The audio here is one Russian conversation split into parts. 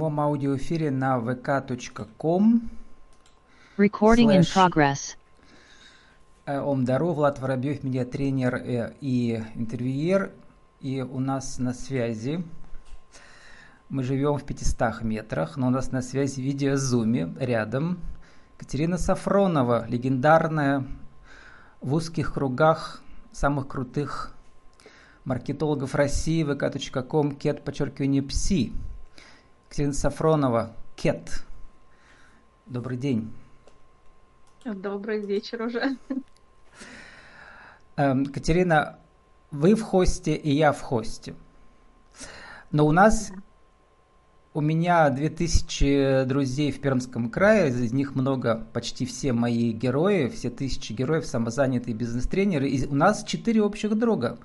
прямом аудиоэфире на vk.com. Recording in progress. Э, Омдару, Влад Воробьев, медиатренер э, и интервьюер. И у нас на связи, мы живем в 500 метрах, но у нас на связи видеозуме рядом Катерина Сафронова, легендарная в узких кругах самых крутых маркетологов России, vk.com, кет, подчеркивание, пси. Катерина Сафронова, кет. Добрый день. Добрый вечер уже. Эм, Катерина, вы в хосте и я в хосте. Но у нас, у меня 2000 друзей в Пермском крае, из них много, почти все мои герои, все тысячи героев, самозанятые бизнес-тренеры. И у нас четыре общих друга.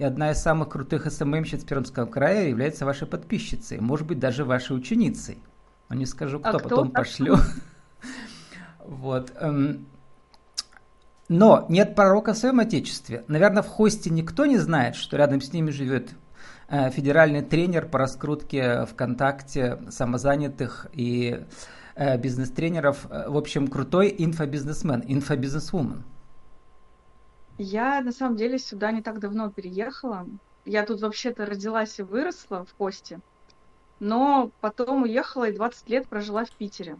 И одна из самых крутых СММщиц Пермского края является вашей подписчицей, может быть, даже вашей ученицей. Но не скажу, кто, А кто? потом Так. пошлю. Вот. эм, Но нет пророка в своем отечестве. Наверное, в хосте никто не знает, что рядом с ними живет э, федеральный тренер по раскрутке ВКонтакте самозанятых и э, бизнес-тренеров. Э, В общем, крутой инфобизнесмен, инфобизнесвумен. Я на самом деле сюда не так давно переехала. Я тут вообще-то родилась и выросла в Хосте, но потом уехала и 20 лет прожила в Питере.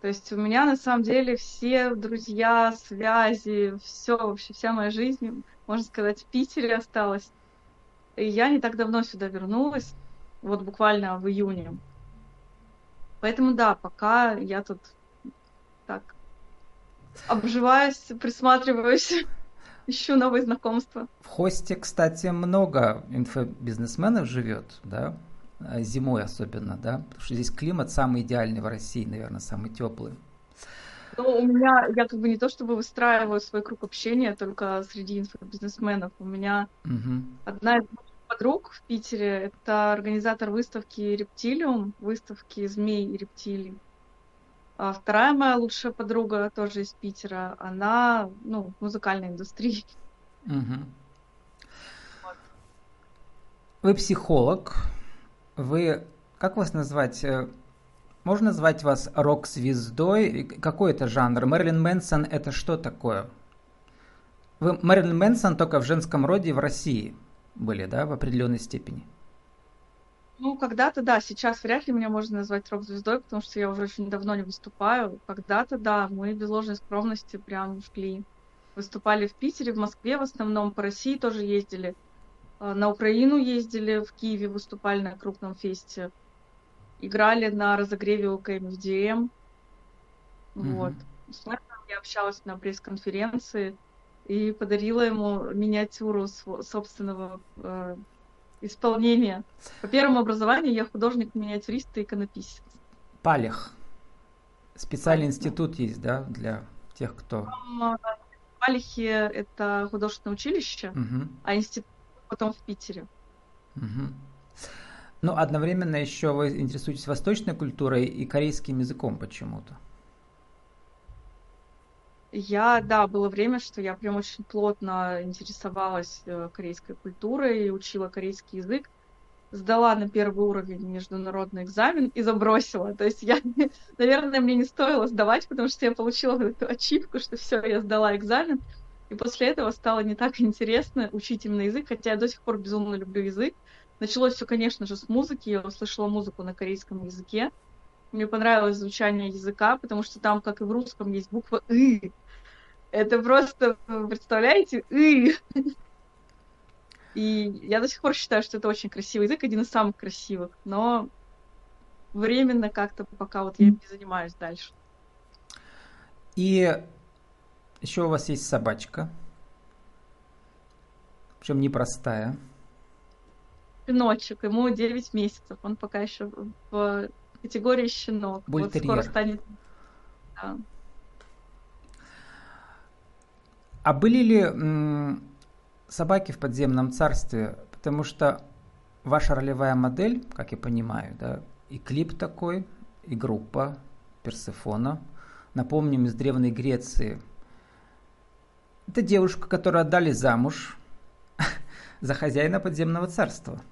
То есть у меня на самом деле все друзья, связи, все вообще, вся моя жизнь, можно сказать, в Питере осталась. И я не так давно сюда вернулась, вот буквально в июне. Поэтому да, пока я тут так обживаюсь, присматриваюсь, ищу новые знакомства. В хосте, кстати, много инфобизнесменов живет, да, э, зимой особенно, да, потому что здесь климат самый идеальный в России, наверное, самый теплый. Ну, у меня, я как бы не то чтобы выстраиваю свой круг общения только среди инфобизнесменов. У меня Мгм. одна из подруг в Питере, это организатор выставки Рептилиум, выставки змей и рептилий. А вторая моя лучшая подруга, тоже из Питера, она, ну, в музыкальной индустрии. Мгм. Вы психолог, вы, как вас назвать, э, можно назвать вас рок-звездой? Какой это жанр? Мэрилин Мэнсон это что такое? Вы Мэрилин Мэнсон только в женском роде в России были, да, в определенной степени? Ну, когда-то, да, сейчас вряд ли меня можно назвать рок-звездой, потому что я уже очень давно не выступаю. Когда-то, да, мы без ложной скромности прям шли. Выступали в Питере, в Москве в основном, по России тоже ездили. А, На Украину ездили, в Киеве выступали на крупном фесте. Играли на разогреве у КМФДМ. Вот. С Мэтом я общалась на пресс-конференции и подарила ему миниатюру собственного э, исполнения. По первому образованию я художник-миниатюрист и иконописец. Палех. Специальный институт есть, да, для тех, кто... Э, В Алихе это художественное училище, Мгм. а институт потом в Питере. Мгм. Но одновременно еще вы интересуетесь восточной культурой и корейским языком почему-то. Я, да, было время, что я прям очень плотно интересовалась э, корейской культурой и учила корейский язык. Сдала на первый уровень международный экзамен и забросила. То есть я, наверное, мне не стоило сдавать, потому что я получила эту ачивку, что все, я сдала экзамен. И после этого стало не так интересно учить именно язык, хотя я до сих пор безумно люблю язык. Началось все, конечно же, с музыки. Я услышала музыку на корейском языке. Мне понравилось звучание языка, потому что там, как и в русском, есть буква «ы». Это просто, представляете. И я до сих пор считаю, что это очень красивый язык, один из самых красивых, но временно как-то пока вот я не занимаюсь дальше. И еще у вас есть собачка, причем непростая. Щеночек, ему 9 месяцев, он пока еще в категории щенок. Вот Бультерьер. скоро станет... да. А были ли собаки в подземном царстве? Потому что ваша ролевая модель, как я понимаю, да, и клип такой, и группа Персефона, напомним, из Древней Греции. Это девушка, которую отдали замуж за хозяина подземного царства.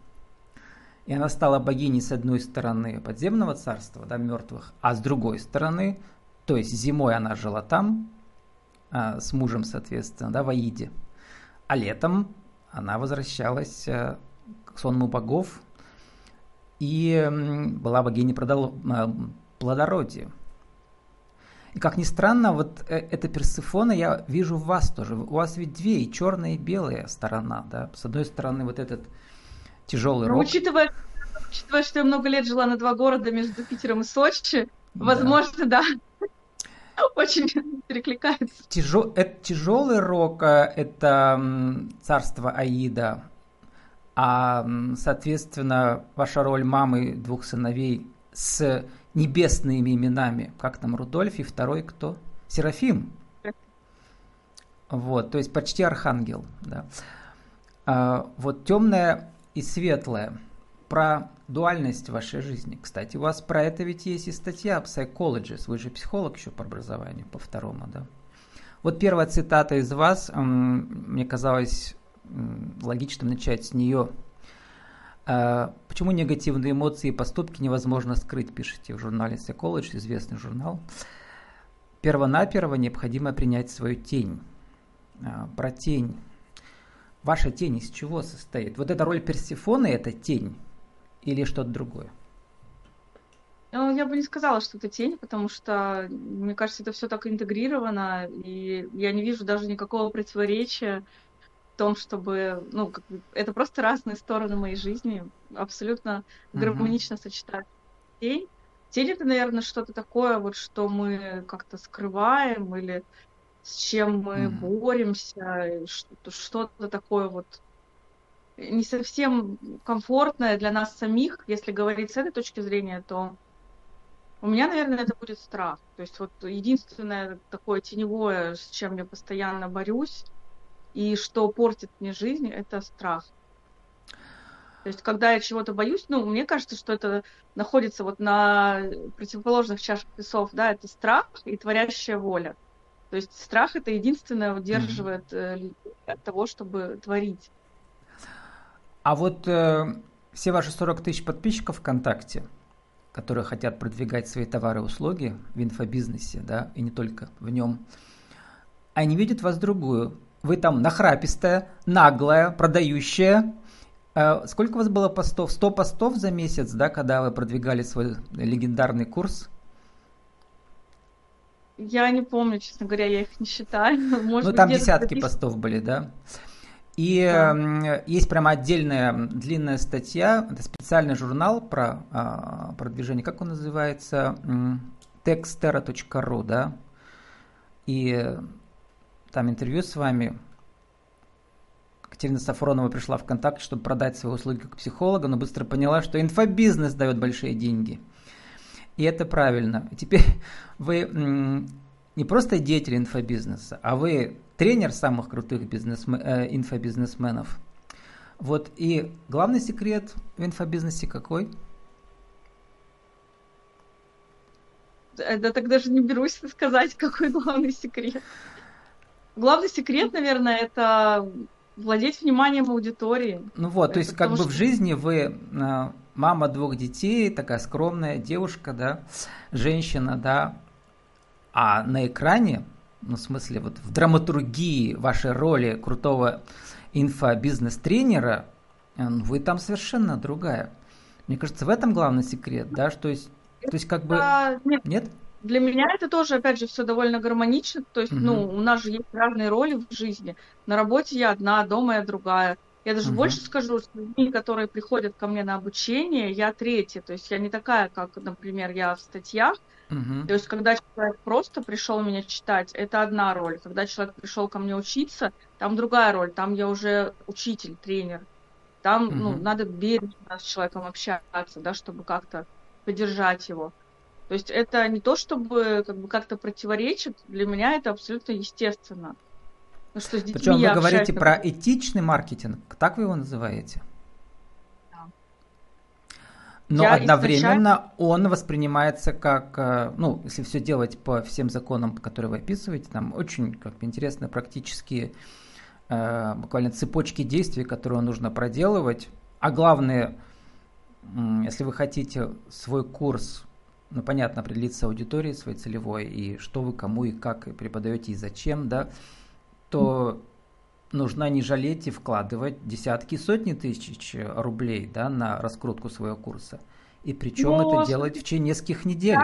И она стала богиней с одной стороны подземного царства, да, мертвых, а с другой стороны, то есть зимой она жила там, а, с мужем, соответственно, да, в Аиде. А летом она возвращалась а, к сонму богов и была богиней а, плодородия. И как ни странно, вот э, эта Персифона я вижу в вас тоже. У вас ведь две, и черная, и белая сторона, да. С одной стороны вот этот тяжелый ну, рок. Учитывая, учитывая, что я много лет жила на два города между Питером и Сочи, да. возможно, да, очень перекликается. Тяжел, это тяжелый рок, э, это царство Аида, а, соответственно, ваша роль мамы двух сыновей с небесными именами. Как там, Рудольф и второй кто? Серафим. Вот, то есть почти архангел, да. А, вот темное и светлое. Про дуальность вашей жизни. Кстати, у вас про это ведь есть и статья Psychologist. Вы же психолог еще по образованию, по второму, да? Вот первая цитата из вас, мне казалось логичным начать с нее. А, почему негативные эмоции и поступки невозможно скрыть, пишите в журнале Psychology, известный журнал. Первонаперво необходимо принять свою тень. А, про тень. Ваша тень из чего состоит? Вот эта роль Персифоны – это тень или что-то другое? Ну, я бы не сказала, что это тень, потому что, мне кажется, это все так интегрировано, и я не вижу даже никакого противоречия том, чтобы, ну, как бы, это просто разные стороны моей жизни, абсолютно гармонично uh-huh. сочетать. Тень, тень это, наверное, что-то такое, вот, что мы как-то скрываем или с чем мы uh-huh. боремся, что-то такое вот не совсем комфортное для нас самих, если говорить с этой точки зрения, то у меня, наверное, это будет страх. То есть вот единственное такое теневое, с чем я постоянно борюсь, и что портит мне жизнь, это страх. То есть, когда я чего-то боюсь, ну, мне кажется, что это находится вот на противоположных чашах весов, да, это страх и творящая воля. То есть страх это единственное удерживает mm-hmm. от того, чтобы творить. А вот э, все ваши 40 тысяч подписчиков ВКонтакте, которые хотят продвигать свои товары и услуги в инфобизнесе, да, и не только в нем, они видят вас другую, вы там нахрапистая, наглая, продающая. Э, сколько у вас было постов? 100 постов за месяц, да, когда вы продвигали свой легендарный курс? Я не помню, честно говоря, я их не считаю. Может ну, там десятки постов были, да? И да. есть прямо отдельная длинная статья, это специальный журнал про а, продвижение, как он называется, textera.ru, да? И там интервью с вами. Катерина Сафронова пришла в контакт, чтобы продать свои услуги как психолога, но быстро поняла, что инфобизнес дает большие деньги. И это правильно. Теперь вы не просто деятель инфобизнеса, а вы тренер самых крутых бизнесмен, э, инфобизнесменов. Вот и главный секрет в инфобизнесе какой? Да так даже не берусь сказать, какой главный секрет. Главный секрет, наверное, это владеть вниманием аудитории. Ну вот, то есть как бы что... в жизни вы э, мама двух детей, такая скромная девушка, да, женщина, да, а на экране, ну в смысле вот в драматургии вашей роли крутого инфобизнес-тренера, э, ну, вы там совершенно другая. Мне кажется, в этом главный секрет, да, что есть, то есть как бы... Нет? Нет? для меня это тоже, опять же, все довольно гармонично. То есть, mm-hmm. ну, у нас же есть разные роли в жизни. На работе я одна, дома я другая. Я даже mm-hmm. больше скажу, что людьми, которые приходят ко мне на обучение, я третья. То есть я не такая, как, например, я в статьях. Mm-hmm. То есть, когда человек просто пришел меня читать, это одна роль. Когда человек пришел ко мне учиться, там другая роль. Там я уже учитель, тренер. Там, mm-hmm. ну, надо бережно с человеком общаться, да, чтобы как-то поддержать его. То есть это не то, чтобы как бы как-то противоречит, для меня это абсолютно естественно. Ну, что с Причем вы говорите про этичный маркетинг, так вы его называете? Но я одновременно изначально... он воспринимается как, э, ну, если все делать по всем законам, которые вы описываете, там очень как бы интересные практические э, буквально цепочки действий, которые нужно проделывать, а главное если вы хотите свой курс, ну, понятно, определиться с аудиторией своей целевой, и что вы кому и как преподаете и зачем, да, то нужно не жалеть и вкладывать десятки, сотни тысяч рублей, да, на раскрутку своего курса. И причем Но, это делать в течение нескольких недель.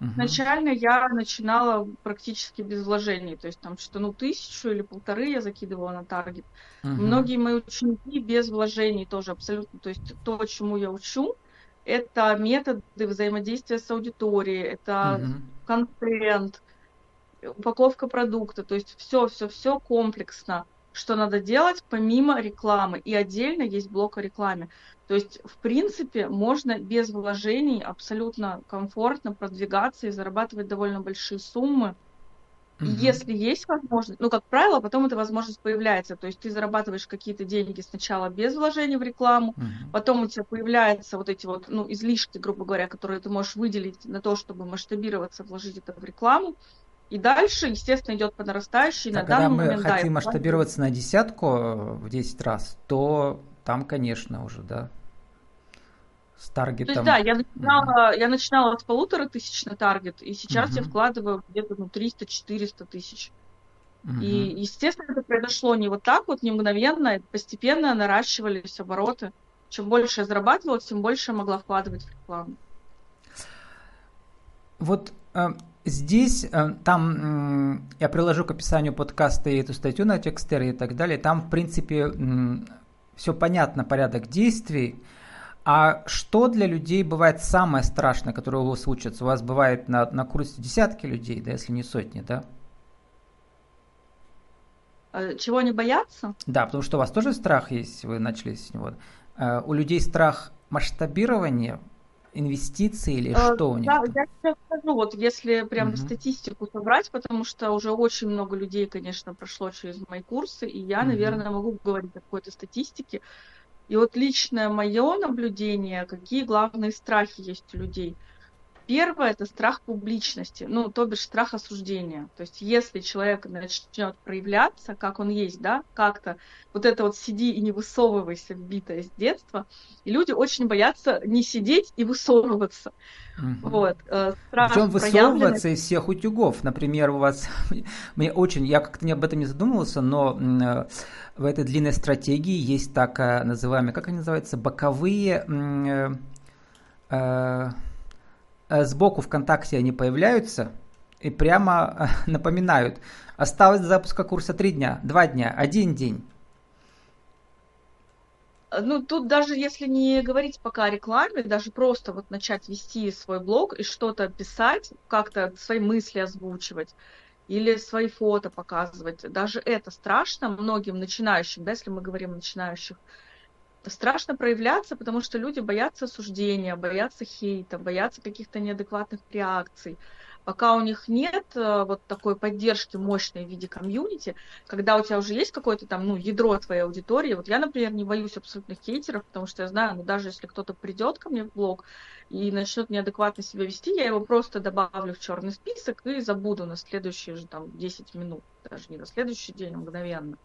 Изначально, угу. я начинала практически без вложений. То есть там что ну тысячу или полторы я закидывала на таргет. Угу. Многие мои ученики без вложений тоже абсолютно. То есть то, чему я учу, это методы взаимодействия с аудиторией, это угу. контент, упаковка продукта. То есть все, все, все комплексно что надо делать помимо рекламы. И отдельно есть блок о рекламе. То есть, в принципе, можно без вложений абсолютно комфортно продвигаться и зарабатывать довольно большие суммы. Угу. если есть возможность, ну, как правило, потом эта возможность появляется. То есть ты зарабатываешь какие-то деньги сначала без вложений в рекламу, угу. потом у тебя появляются вот эти вот, ну, излишки, грубо говоря, которые ты можешь выделить на то, чтобы масштабироваться, вложить это в рекламу. И дальше, естественно, идет по нарастающей. А на когда мы момент, хотим да, масштабироваться на десятку э, в 10 раз, то там, конечно, уже, да, с таргетом. То есть, да, я начинала, mm-hmm. я начинала с полутора тысяч на таргет, и сейчас mm-hmm. я вкладываю где-то ну, 300-400 тысяч. Mm-hmm. И, естественно, это произошло не вот так вот, не мгновенно, постепенно наращивались обороты. Чем больше я зарабатывала, тем больше я могла вкладывать в рекламу. Вот э, здесь, э, там, я приложу к описанию подкаста и эту статью на Текстере и так далее, там, в принципе, все понятно, порядок действий, а что для людей бывает самое страшное, которое у вас учатся? У вас бывает на, на курсе десятки людей, да, если не сотни, да? А чего они боятся? Да, потому что у вас тоже страх есть, вы начали с него. Э, у людей страх масштабирования, инвестиций или а, что у них? Да, я сейчас скажу, вот если прям угу. статистику собрать, потому что уже очень много людей, конечно, прошло через мои курсы, и я, угу. наверное, могу говорить о какой-то статистике. И вот личное мое наблюдение, какие главные страхи есть у людей. Первое – это страх публичности, ну, то бишь страх осуждения. То есть если человек начнет проявляться, как он есть, да, как-то, вот это вот сиди и не высовывайся, вбитое с детства, и люди очень боятся не сидеть и высовываться. Угу. Вот, э, страх Причем высовываться из всех утюгов. Например, у вас, мне очень, я как-то не об этом не задумывался, но э, в этой длинной стратегии есть так называемые, как они называются, боковые... Э, э, сбоку ВКонтакте они появляются и прямо напоминают. Осталось до запуска курса три дня, два дня, один день. Ну, тут даже если не говорить пока о рекламе, даже просто вот начать вести свой блог и что-то писать, как-то свои мысли озвучивать, или свои фото показывать. Даже это страшно многим начинающим, да, если мы говорим о начинающих. Страшно проявляться, потому что люди боятся осуждения, боятся хейта, боятся каких-то неадекватных реакций пока у них нет э, вот такой поддержки мощной в виде комьюнити, когда у тебя уже есть какое-то там, ну, ядро твоей аудитории, вот я, например, не боюсь абсолютных хейтеров, потому что я знаю, ну, даже если кто-то придет ко мне в блог и начнет неадекватно себя вести, я его просто добавлю в черный список и забуду на следующие же там 10 минут, даже не на следующий день, а мгновенно.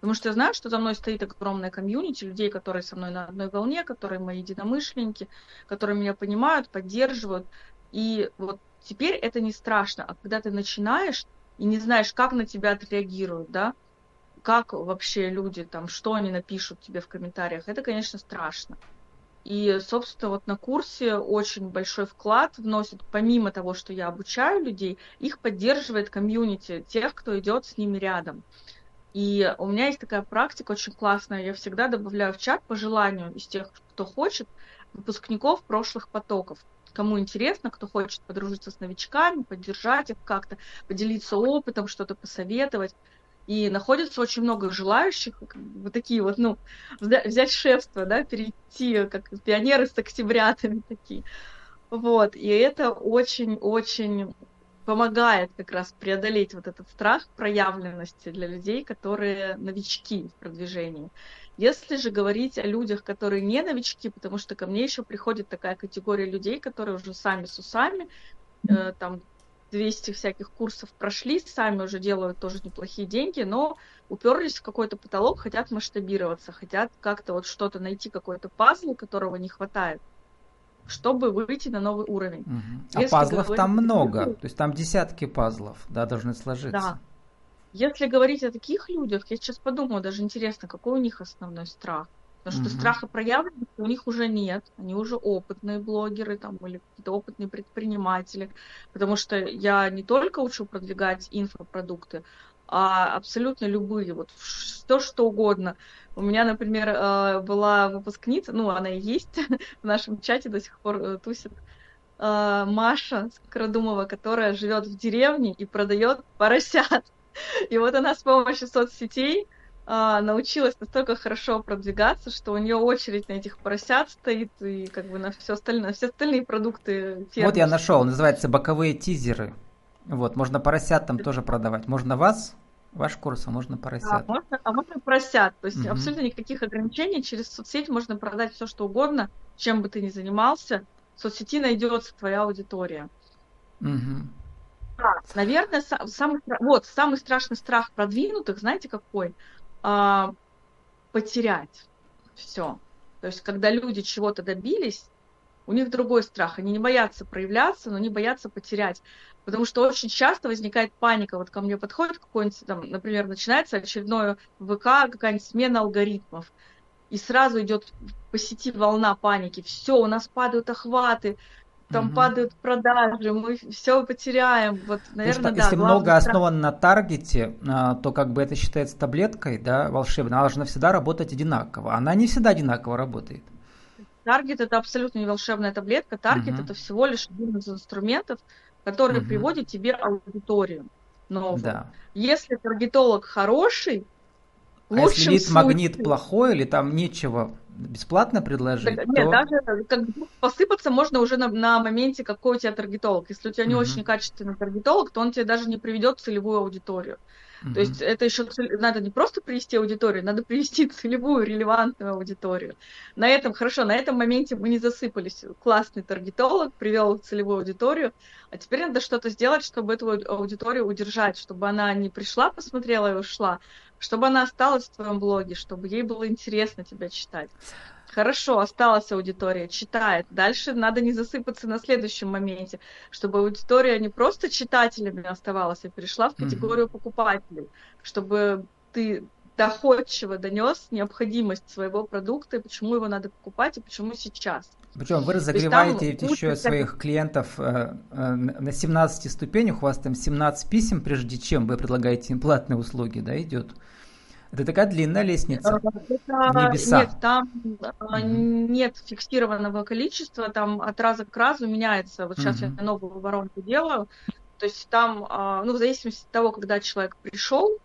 Потому что я знаю, что за мной стоит огромная комьюнити людей, которые со мной на одной волне, которые мои единомышленники, которые меня понимают, поддерживают. И вот Теперь это не страшно, а когда ты начинаешь и не знаешь, как на тебя отреагируют, да, как вообще люди там, что они напишут тебе в комментариях, это, конечно, страшно. И, собственно, вот на курсе очень большой вклад вносит, помимо того, что я обучаю людей, их поддерживает комьюнити, тех, кто идет с ними рядом. И у меня есть такая практика очень классная, я всегда добавляю в чат по желанию из тех, кто хочет, выпускников прошлых потоков кому интересно, кто хочет подружиться с новичками, поддержать их как-то, поделиться опытом, что-то посоветовать. И находится очень много желающих, вот такие вот, ну, взять шефство, да, перейти, как пионеры с октябрятами такие. Вот, и это очень-очень помогает как раз преодолеть вот этот страх проявленности для людей, которые новички в продвижении. Если же говорить о людях, которые не новички, потому что ко мне еще приходит такая категория людей, которые уже сами с усами, э, там 200 всяких курсов прошли, сами уже делают тоже неплохие деньги, но уперлись в какой-то потолок, хотят масштабироваться, хотят как-то вот что-то найти, какой-то пазл, которого не хватает, чтобы выйти на новый уровень. Угу. А пазлов говорить, там много, то есть там десятки пазлов, да, должны сложиться. Да. Если говорить о таких людях, я сейчас подумаю, даже интересно, какой у них основной страх. Потому что угу. страха проявленности у них уже нет. Они уже опытные блогеры там, или какие-то опытные предприниматели. Потому что я не только учу продвигать инфопродукты, а абсолютно любые, вот то, что угодно. У меня, например, э, была выпускница, ну, она и есть в нашем чате до сих пор э, тусит, э, Маша Скородумова, которая живет в деревне и продает поросят. И вот она с помощью соцсетей научилась настолько хорошо продвигаться, что у нее очередь на этих поросят стоит и как бы на все остальное, на все остальные продукты. Фермы. Вот я нашел, называется боковые тизеры. Вот, можно поросят там тоже продавать. Можно вас, ваш курс, а можно поросят. А можно, а можно поросят. То есть угу. абсолютно никаких ограничений. Через соцсеть можно продать все, что угодно, чем бы ты ни занимался. В соцсети найдется твоя аудитория. Угу. Да, наверное, самый, вот, самый страшный страх продвинутых, знаете, какой? а, потерять все. То есть, когда люди чего-то добились, у них другой страх. Они не боятся проявляться, но они боятся потерять. Потому что очень часто возникает паника. Вот ко мне подходит какой-нибудь, там, например, начинается очередное ВК, какая-нибудь смена алгоритмов. И сразу идет по сети волна паники. Все, у нас падают охваты, там угу. падают продажи, мы все потеряем. Вот, наверное, что, да. Если много основано на таргете, а, то как бы это считается таблеткой, да, волшебной. Она должна всегда работать одинаково. Она не всегда одинаково работает. Таргет это абсолютно не волшебная таблетка. Таргет угу. это всего лишь один из инструментов, который угу. приводит тебе аудиторию новую. Да. Если таргетолог хороший, а если лид-магнит плохой или там нечего бесплатно предложить, так, то... Нет, даже как посыпаться можно уже на, на моменте, какой у тебя таргетолог. Если у тебя не угу. очень качественный таргетолог, то он тебе даже не приведет целевую аудиторию. Угу. То есть это еще надо не просто привести аудиторию, надо привести целевую, релевантную аудиторию. На этом, хорошо, на этом моменте мы не засыпались. Классный таргетолог привел целевую аудиторию, а теперь надо что-то сделать, чтобы эту аудиторию удержать, чтобы она не пришла, посмотрела и ушла, чтобы она осталась в твоем блоге, чтобы ей было интересно тебя читать. Хорошо, осталась аудитория, читает. Дальше надо не засыпаться на следующем моменте, чтобы аудитория не просто читателями оставалась, а перешла в категорию mm-hmm. покупателей, чтобы ты доходчиво донес необходимость своего продукта и почему его надо покупать и почему сейчас. Причем вы разогреваете там еще своих клиентов э, э, на 17 ступенях, у вас там 17 писем, прежде чем вы предлагаете им платные услуги, да, идет? Это такая длинная лестница. Э, это, Небеса. Нет, там mm-hmm. нет фиксированного количества, там от раза к разу меняется. Вот сейчас mm-hmm. я новую воронку делаю. То есть там, а, ну, в зависимости от того, когда человек пришел,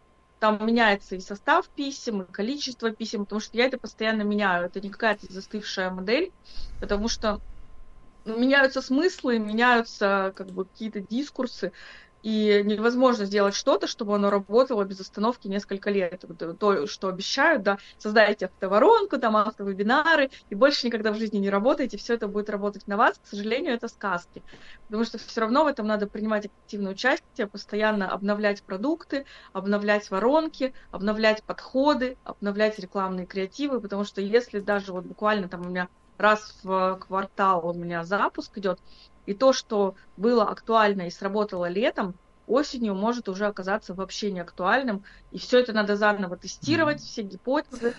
там меняется и состав писем, и количество писем, потому что я это постоянно меняю. Это не какая-то застывшая модель, потому что меняются смыслы, меняются как бы какие-то дискурсы и невозможно сделать что-то, чтобы оно работало без остановки несколько лет. То, что обещают, да, создайте автоворонку, там автовебинары, и больше никогда в жизни не работаете, все это будет работать на вас. К сожалению, это сказки. Потому что все равно в этом надо принимать активное участие, постоянно обновлять продукты, обновлять воронки, обновлять подходы, обновлять рекламные креативы, потому что если даже вот буквально там у меня раз в квартал у меня запуск идет, и то, что было актуально и сработало летом, осенью может уже оказаться вообще не актуальным. И все это надо заново тестировать, mm. все гипотезы.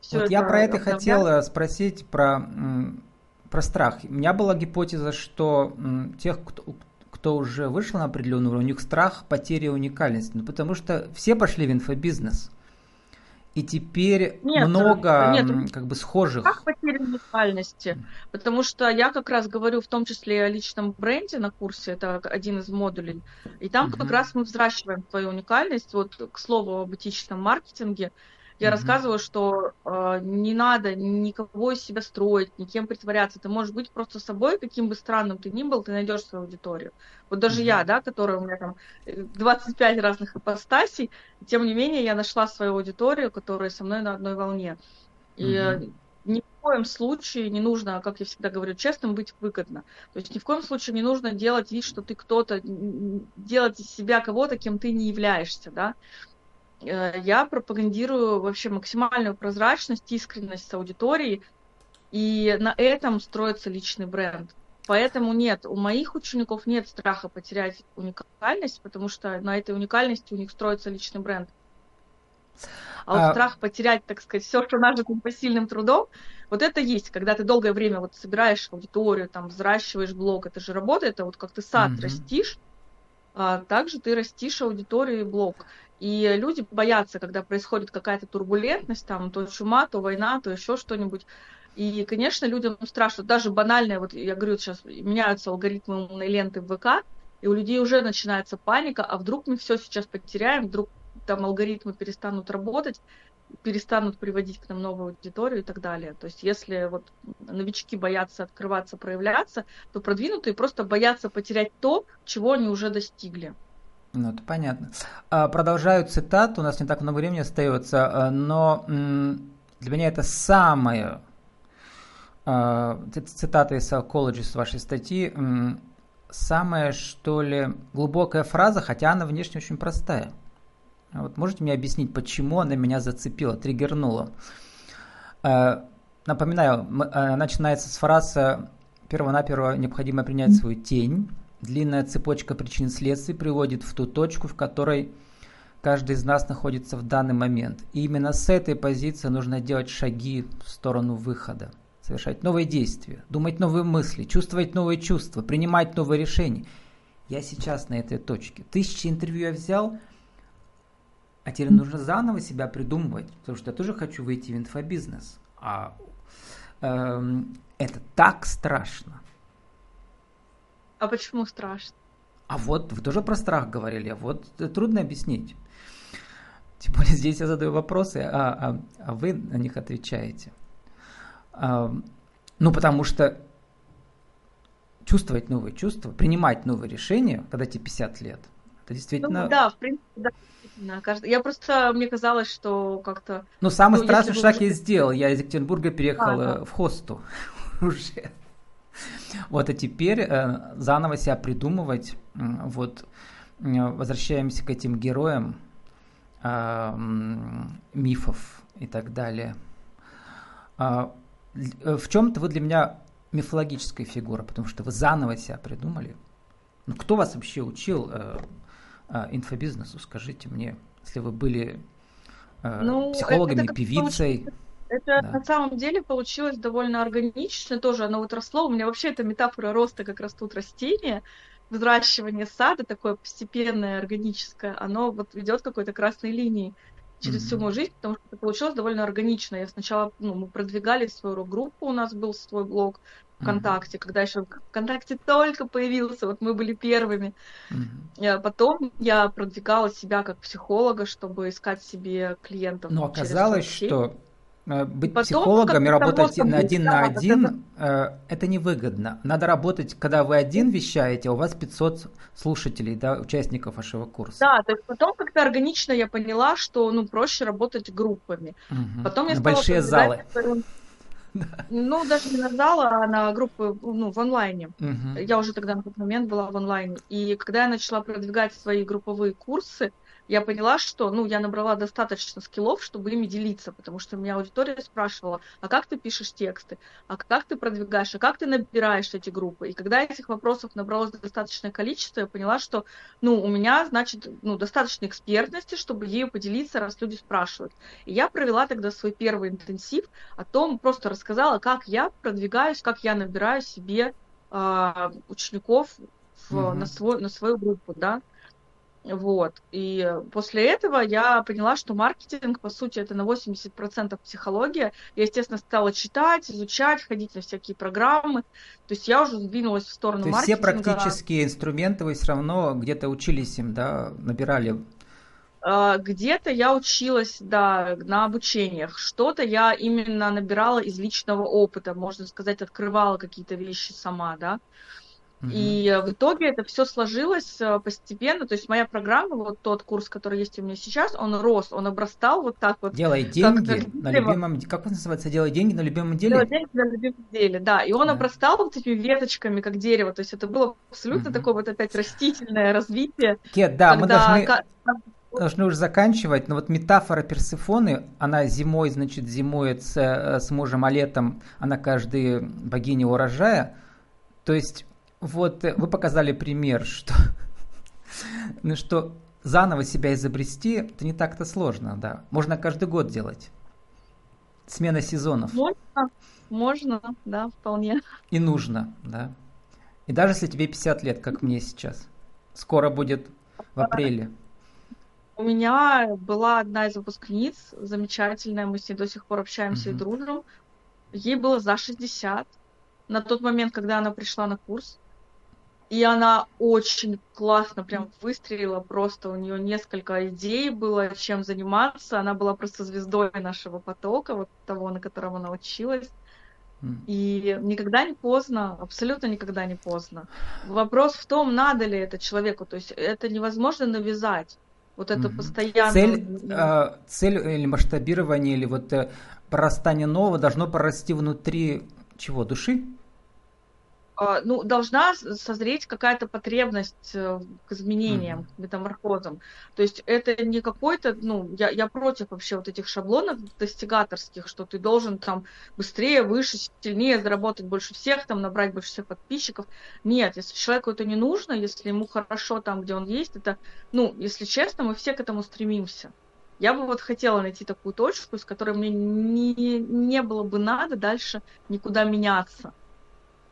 Все вот это я про это обновлять. хотела спросить про, про страх. У меня была гипотеза, что тех, кто, кто уже вышел на определенный уровень, у них страх потери уникальности. Ну, потому что все пошли в инфобизнес. И теперь нет, много нет, как бы схожих. Как потеря уникальности? Потому что я как раз говорю в том числе о личном бренде на курсе, это один из модулей. И там угу. как раз мы взращиваем твою уникальность. Вот к слову об этичном маркетинге. Я mm-hmm. рассказываю, что э, не надо никого из себя строить, никем притворяться. Ты можешь быть просто собой, каким бы странным ты ни был, ты найдешь свою аудиторию. Вот даже mm-hmm. я, да, которая у меня там 25 э, разных ипостасей, тем не менее я нашла свою аудиторию, которая со мной на одной волне. И mm-hmm. никто коем случае не нужно, как я всегда говорю, честным быть выгодно. То есть ни в коем случае не нужно делать вид, что ты кто-то, делать из себя кого-то, кем ты не являешься, да. Э, я пропагандирую вообще максимальную прозрачность, искренность с аудиторией, и на этом строится личный бренд. Поэтому нет, у моих учеников нет страха потерять уникальность, потому что на этой уникальности у них строится личный бренд. А вот а... страх потерять, так сказать, все, что нажито посильным трудом, вот это есть, когда ты долгое время вот собираешь аудиторию, там, взращиваешь блог, это же работа, это вот как ты сад mm-hmm. растишь, а также ты растишь аудиторию и блог. И люди боятся, когда происходит какая-то турбулентность, там, то чума, то война, то еще что-нибудь. И, конечно, людям страшно. Даже банальное, вот я говорю, сейчас меняются алгоритмы умной ленты в ВК, и у людей уже начинается паника, а вдруг мы все сейчас потеряем, вдруг там алгоритмы перестанут работать, перестанут приводить к нам новую аудиторию и так далее. То есть если вот новички боятся открываться, проявляться, то продвинутые просто боятся потерять то, чего они уже достигли. Ну, это понятно. А, продолжаю цитату, у нас не так много времени остается, а, но для меня это самое, а, цитата из Psychologist вашей статьи, самая, что ли, глубокая фраза, хотя она внешне очень простая. Вот можете мне объяснить, почему она меня зацепила, триггернула? Напоминаю, начинается с фразы «Первонаперво необходимо принять свою тень», Длинная цепочка причин следствий приводит в ту точку, в которой каждый из нас находится в данный момент. И именно с этой позиции нужно делать шаги в сторону выхода, совершать новые действия, думать новые мысли, чувствовать новые чувства, принимать новые решения. Я сейчас на этой точке. Тысячи интервью я взял, а теперь нужно заново себя придумывать, потому что я тоже хочу выйти в инфобизнес. А э, это так страшно. А почему страшно? А вот вы тоже про страх говорили, а вот трудно объяснить. Тем более здесь я задаю вопросы, а, а, а вы на них отвечаете. А, ну, потому что чувствовать новые чувства, принимать новые решения, когда тебе 50 лет, это действительно... Ну, да, в принципе, да. Я просто, мне казалось, что как-то... Ну, самый ну, страшный шаг уже... я сделал. Я из Екатеринбурга переехал а, да. в Хосту уже. Вот, а теперь э, заново себя придумывать, вот, возвращаемся к этим героям э, мифов и так далее. А, э, в чем-то вы для меня мифологическая фигура, потому что вы заново себя придумали. Ну, кто вас вообще учил э, э, инфобизнесу, скажите мне, если вы были э, ну, психологами, это, это певицей. Получится это да. на самом деле получилось довольно органично тоже. Оно вот росло. У меня вообще это метафора роста, как растут растения. Взращивание сада такое постепенное, органическое, оно вот ведет какой-то красной линией через mm-hmm. всю мою жизнь, потому что это получилось довольно органично. Я сначала, ну, мы продвигали свою группу, у нас был свой блог ВКонтакте, mm-hmm. когда еще ВКонтакте только появился, вот мы были первыми. Mm-hmm. Потом я продвигала себя как психолога, чтобы искать себе клиентов. Но оказалось, что быть Потом, психологом и работать на один на один, это... это невыгодно. Надо работать, когда вы один вещаете, а у вас 500 слушателей, да, участников вашего курса. Да, то есть потом как-то органично я поняла, что ну проще работать группами. Угу. Потом я на большие залы. Ну, даже не на залы, а на группы ну, в онлайне. Угу. Я уже тогда на тот момент была в онлайне. И когда я начала продвигать свои групповые курсы, я поняла, что ну, я набрала достаточно скиллов, чтобы ими делиться, потому что меня аудитория спрашивала, а как ты пишешь тексты, а как ты продвигаешь, а как ты набираешь эти группы. И когда этих вопросов набралось достаточное количество, я поняла, что ну, у меня, значит, ну, достаточно экспертности, чтобы ею поделиться, раз люди спрашивают. И я провела тогда свой первый интенсив о том, просто рассказала, как я продвигаюсь, как я набираю себе э, учеников в, mm-hmm. на, свой, на свою группу, да. Вот. И после этого я поняла, что маркетинг, по сути, это на 80% психология. Я, естественно, стала читать, изучать, ходить на всякие программы. То есть я уже сдвинулась в сторону То есть маркетинга. все практические инструменты вы все равно где-то учились им, да, набирали? А, где-то я училась, да, на обучениях. Что-то я именно набирала из личного опыта, можно сказать, открывала какие-то вещи сама, да. Угу. И в итоге это все сложилось э, постепенно. То есть моя программа, вот тот курс, который есть у меня сейчас, он рос, он обрастал вот так вот. Делай деньги на любимом... Как он называется? Делай деньги на любимом деле? Делай деньги на любимом деле, да. И он да. обрастал вот этими веточками, как дерево. То есть это было абсолютно угу. такое вот опять растительное развитие. Кет, да, мы должны должны уже заканчивать, но вот метафора Персифоны, она зимой, значит, зимует с, э, с мужем, а летом она каждый богиня урожая. То есть вот э, вы показали пример, что, ну, что заново себя изобрести, это не так-то сложно, да. Можно каждый год делать. Смена сезонов. Можно, можно, да, вполне. И нужно, да. И даже если тебе 50 лет, как мне сейчас. Скоро будет в апреле. У меня была одна из выпускниц, замечательная, мы с ней до сих пор общаемся mm-hmm. и дружим. Ей было за 60 на тот момент, когда она пришла на курс. И она очень классно прям выстрелила, просто у нее несколько идей было, чем заниматься. Она была просто звездой нашего потока, вот того, на котором она училась. И никогда не поздно, абсолютно никогда не поздно. Вопрос в том, надо ли это человеку. То есть это невозможно навязать. Вот это mm-hmm. постоянно. Цель, э, цель или масштабирование, или вот э, прорастание нового должно прорасти внутри чего? Души? А, ну, должна созреть какая-то потребность э, к изменениям, mm-hmm. к метаморфозам. То есть это не какой-то, ну, я, я против вообще вот этих шаблонов достигаторских, что ты должен там быстрее, выше, сильнее заработать больше всех, там набрать больше всех подписчиков. Нет, если человеку это не нужно, если ему хорошо там, где он есть, это, ну, если честно, мы все к этому стремимся. Я бы вот хотела найти такую точку, с которой мне не, не было бы надо дальше никуда меняться.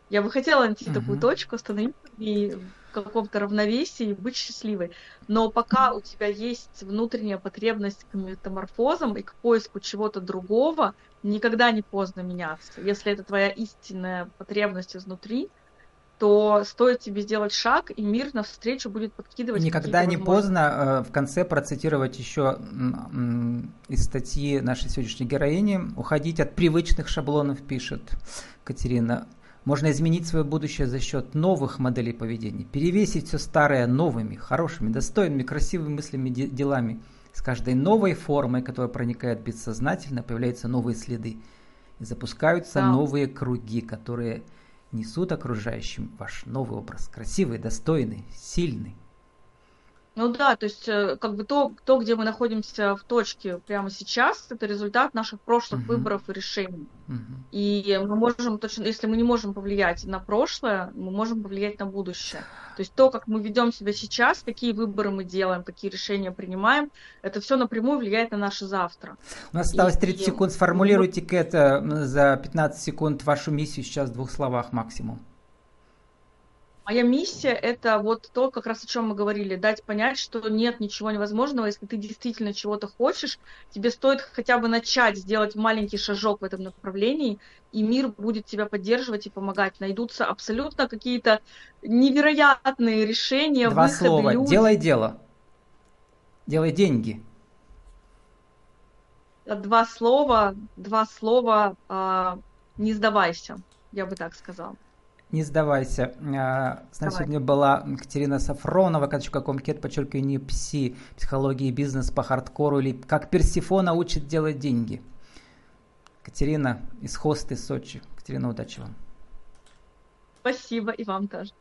Я бы хотела найти угу. такую точку, остановиться и в каком-то равновесии быть счастливой. Но пока у тебя есть внутренняя потребность к метаморфозам и к поиску чего-то другого, никогда не поздно меняться. Если это твоя истинная потребность изнутри, то стоит тебе сделать шаг, и мир навстречу будет подкидывать. Никогда не поздно. Э, в конце процитировать еще из статьи нашей сегодняшней героини. Уходить от привычных шаблонов, пишет Катерина. Можно изменить свое будущее за счет новых моделей поведения, перевесить все старое новыми, хорошими, достойными, красивыми мыслями, делами. С каждой новой формой, которая проникает бессознательно, появляются новые следы. И запускаются да. новые круги, которые несут окружающим ваш новый образ. Красивый, достойный, сильный. Ну да, то есть э, как бы то, то, где мы находимся в точке прямо сейчас, это результат наших прошлых uh-huh. выборов и решений. Uh-huh. И мы можем точно, если мы не можем повлиять на прошлое, мы можем повлиять на будущее. То есть то, как мы ведем себя сейчас, какие выборы мы делаем, какие решения принимаем, это все напрямую влияет на наше завтра. У нас осталось 30 и, секунд. Сформулируйте, это за 15 секунд вашу миссию сейчас в двух словах максимум. Моя миссия – это вот то, как раз о чем мы говорили, дать понять, что нет ничего невозможного, если ты действительно чего-то хочешь, тебе стоит хотя бы начать сделать маленький шажок в этом направлении, и мир будет тебя поддерживать и помогать. Найдутся абсолютно какие-то невероятные решения, Два выходы, слова. Люди. Делай дело. Делай деньги. Два слова, два слова, э, не сдавайся, я бы так сказала. Не сдавайся. А, с нами сегодня была Катерина Сафронова, ком.кет, подчеркиваю, не пси, психология и бизнес по хардкору, или как Персифона учит делать деньги. Катерина из хосты Сочи. Катерина, удачи вам. Спасибо, и вам тоже.